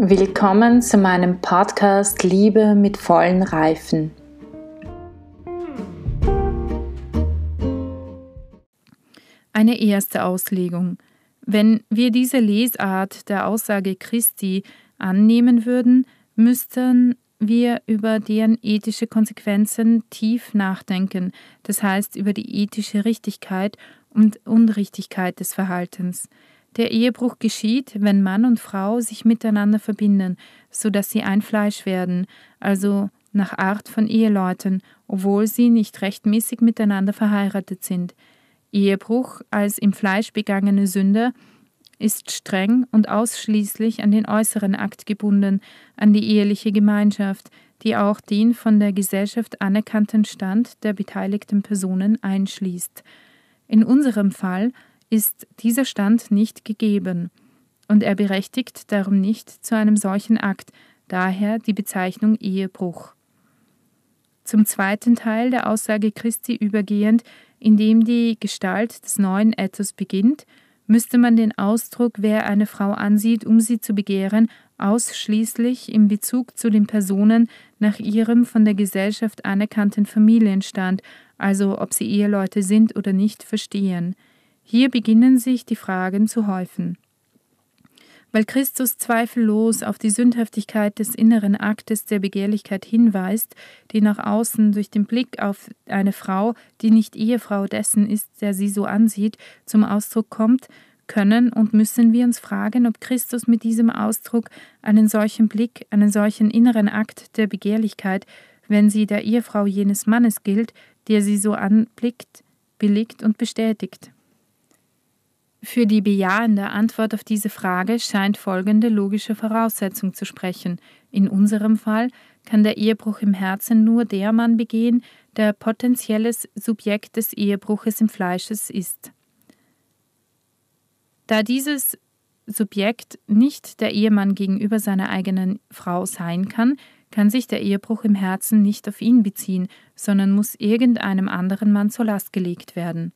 Willkommen zu meinem Podcast Liebe mit vollen Reifen. Eine erste Auslegung. Wenn wir diese Lesart der Aussage Christi annehmen würden, müssten wir über deren ethische Konsequenzen tief nachdenken, das heißt über die ethische Richtigkeit und Unrichtigkeit des Verhaltens. Der Ehebruch geschieht, wenn Mann und Frau sich miteinander verbinden, so dass sie ein Fleisch werden, also nach Art von Eheleuten, obwohl sie nicht rechtmäßig miteinander verheiratet sind. Ehebruch als im Fleisch begangene Sünde ist streng und ausschließlich an den äußeren Akt gebunden, an die eheliche Gemeinschaft, die auch den von der Gesellschaft anerkannten Stand der beteiligten Personen einschließt. In unserem Fall ist dieser Stand nicht gegeben, und er berechtigt darum nicht zu einem solchen Akt, daher die Bezeichnung Ehebruch. Zum zweiten Teil der Aussage Christi übergehend, in dem die Gestalt des neuen Ethos beginnt, müsste man den Ausdruck, wer eine Frau ansieht, um sie zu begehren, ausschließlich in Bezug zu den Personen nach ihrem von der Gesellschaft anerkannten Familienstand, also ob sie Eheleute sind oder nicht, verstehen. Hier beginnen sich die Fragen zu häufen. Weil Christus zweifellos auf die Sündhaftigkeit des inneren Aktes der Begehrlichkeit hinweist, die nach außen durch den Blick auf eine Frau, die nicht Ehefrau dessen ist, der sie so ansieht, zum Ausdruck kommt, können und müssen wir uns fragen, ob Christus mit diesem Ausdruck einen solchen Blick, einen solchen inneren Akt der Begehrlichkeit, wenn sie der Ehefrau jenes Mannes gilt, der sie so anblickt, billigt und bestätigt. Für die bejahende Antwort auf diese Frage scheint folgende logische Voraussetzung zu sprechen. In unserem Fall kann der Ehebruch im Herzen nur der Mann begehen, der potenzielles Subjekt des Ehebruches im Fleisches ist. Da dieses Subjekt nicht der Ehemann gegenüber seiner eigenen Frau sein kann, kann sich der Ehebruch im Herzen nicht auf ihn beziehen, sondern muss irgendeinem anderen Mann zur Last gelegt werden.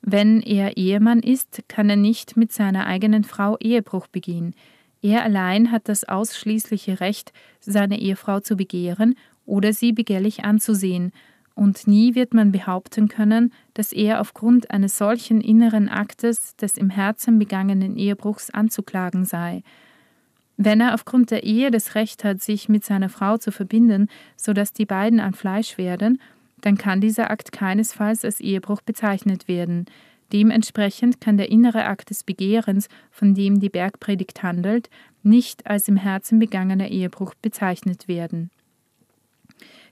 Wenn er Ehemann ist, kann er nicht mit seiner eigenen Frau Ehebruch begehen. Er allein hat das ausschließliche Recht, seine Ehefrau zu begehren oder sie begehrlich anzusehen, und nie wird man behaupten können, dass er aufgrund eines solchen inneren Aktes des im Herzen begangenen Ehebruchs anzuklagen sei. Wenn er aufgrund der Ehe das Recht hat, sich mit seiner Frau zu verbinden, so dass die beiden ein Fleisch werden, dann kann dieser Akt keinesfalls als Ehebruch bezeichnet werden. Dementsprechend kann der innere Akt des Begehrens, von dem die Bergpredigt handelt, nicht als im Herzen begangener Ehebruch bezeichnet werden.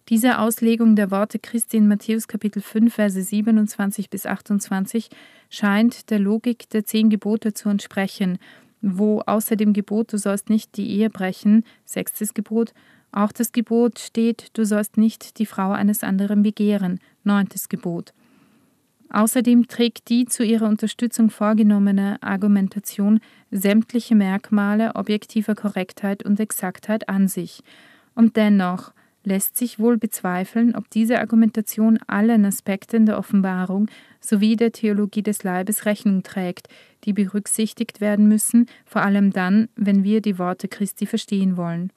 Diese Auslegung der Worte Christi in Matthäus Kapitel 5, Verse 27 bis 28 scheint der Logik der zehn Gebote zu entsprechen, wo außer dem Gebot, du sollst nicht die Ehe brechen, sechstes Gebot, auch das Gebot steht, du sollst nicht die Frau eines anderen begehren. Neuntes Gebot. Außerdem trägt die zu ihrer Unterstützung vorgenommene Argumentation sämtliche Merkmale objektiver Korrektheit und Exaktheit an sich. Und dennoch lässt sich wohl bezweifeln, ob diese Argumentation allen Aspekten der Offenbarung sowie der Theologie des Leibes Rechnung trägt, die berücksichtigt werden müssen, vor allem dann, wenn wir die Worte Christi verstehen wollen.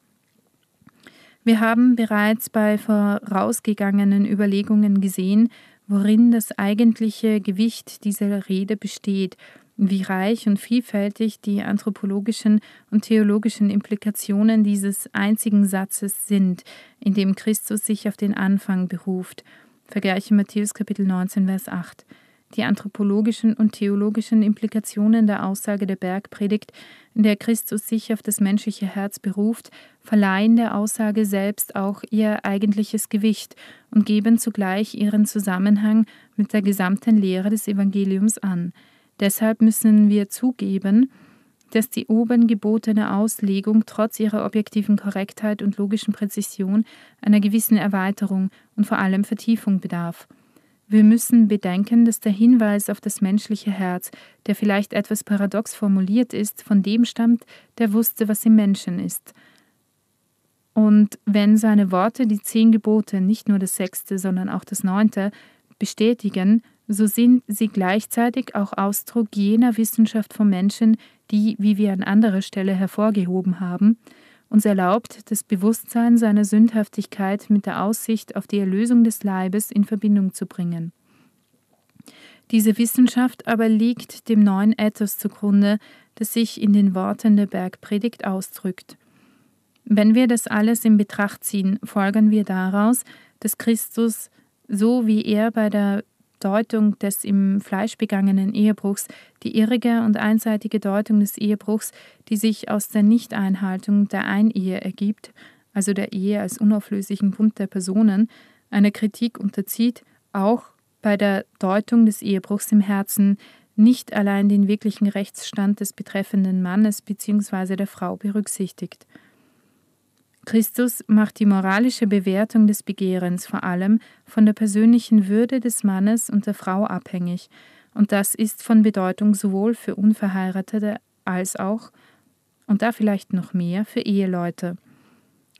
Wir haben bereits bei vorausgegangenen Überlegungen gesehen, worin das eigentliche Gewicht dieser Rede besteht, wie reich und vielfältig die anthropologischen und theologischen Implikationen dieses einzigen Satzes sind, in dem Christus sich auf den Anfang beruft. Vergleiche Matthäus Kapitel 19, Vers 8. Die anthropologischen und theologischen Implikationen der Aussage der Bergpredigt in der Christus sich auf das menschliche Herz beruft, verleihen der Aussage selbst auch ihr eigentliches Gewicht und geben zugleich ihren Zusammenhang mit der gesamten Lehre des Evangeliums an. Deshalb müssen wir zugeben, dass die oben gebotene Auslegung trotz ihrer objektiven Korrektheit und logischen Präzision einer gewissen Erweiterung und vor allem Vertiefung bedarf. Wir müssen bedenken, dass der Hinweis auf das menschliche Herz, der vielleicht etwas paradox formuliert ist, von dem stammt, der wusste, was im Menschen ist. Und wenn seine Worte die zehn Gebote, nicht nur das sechste, sondern auch das neunte, bestätigen, so sind sie gleichzeitig auch Ausdruck jener Wissenschaft von Menschen, die, wie wir an anderer Stelle hervorgehoben haben, uns erlaubt, das Bewusstsein seiner Sündhaftigkeit mit der Aussicht auf die Erlösung des Leibes in Verbindung zu bringen. Diese Wissenschaft aber liegt dem neuen Ethos zugrunde, das sich in den Worten der Bergpredigt ausdrückt. Wenn wir das alles in Betracht ziehen, folgern wir daraus, dass Christus, so wie er bei der Deutung des im Fleisch begangenen Ehebruchs, die irrige und einseitige Deutung des Ehebruchs, die sich aus der Nichteinhaltung der Einehe ergibt, also der Ehe als unauflöslichen Bund der Personen, eine Kritik unterzieht, auch bei der Deutung des Ehebruchs im Herzen nicht allein den wirklichen Rechtsstand des betreffenden Mannes bzw. der Frau berücksichtigt. Christus macht die moralische Bewertung des Begehrens vor allem von der persönlichen Würde des Mannes und der Frau abhängig, und das ist von Bedeutung sowohl für Unverheiratete als auch, und da vielleicht noch mehr, für Eheleute.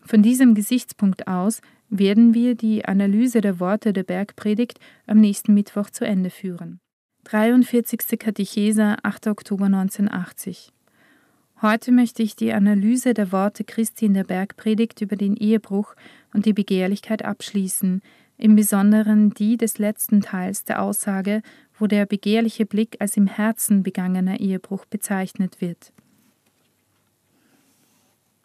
Von diesem Gesichtspunkt aus werden wir die Analyse der Worte der Bergpredigt am nächsten Mittwoch zu Ende führen. 43. Katechese, 8. Oktober 1980 Heute möchte ich die Analyse der Worte Christi in der Bergpredigt über den Ehebruch und die Begehrlichkeit abschließen, im Besonderen die des letzten Teils der Aussage, wo der begehrliche Blick als im Herzen begangener Ehebruch bezeichnet wird.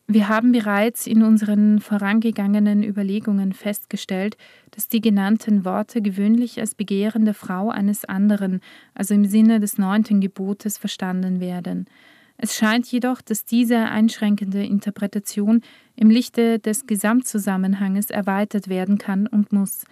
Wir haben bereits in unseren vorangegangenen Überlegungen festgestellt, dass die genannten Worte gewöhnlich als Begehren der Frau eines anderen, also im Sinne des neunten Gebotes, verstanden werden. Es scheint jedoch, dass diese einschränkende Interpretation im Lichte des Gesamtzusammenhanges erweitert werden kann und muss.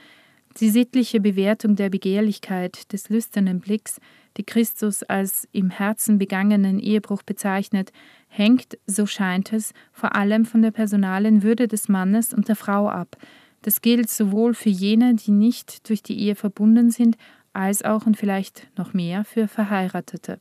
Die sittliche Bewertung der Begehrlichkeit, des lüsternen Blicks, die Christus als im Herzen begangenen Ehebruch bezeichnet, hängt, so scheint es, vor allem von der personalen Würde des Mannes und der Frau ab. Das gilt sowohl für jene, die nicht durch die Ehe verbunden sind, als auch und vielleicht noch mehr für Verheiratete.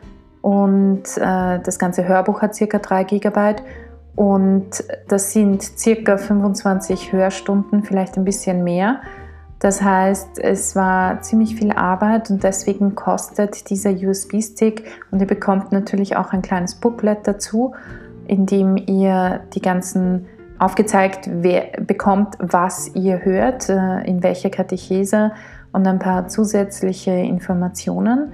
und äh, das ganze Hörbuch hat circa 3 GB und das sind circa 25 Hörstunden, vielleicht ein bisschen mehr. Das heißt, es war ziemlich viel Arbeit und deswegen kostet dieser USB-Stick und ihr bekommt natürlich auch ein kleines Booklet dazu, in dem ihr die ganzen aufgezeigt bekommt, was ihr hört, äh, in welcher Katechese und ein paar zusätzliche Informationen.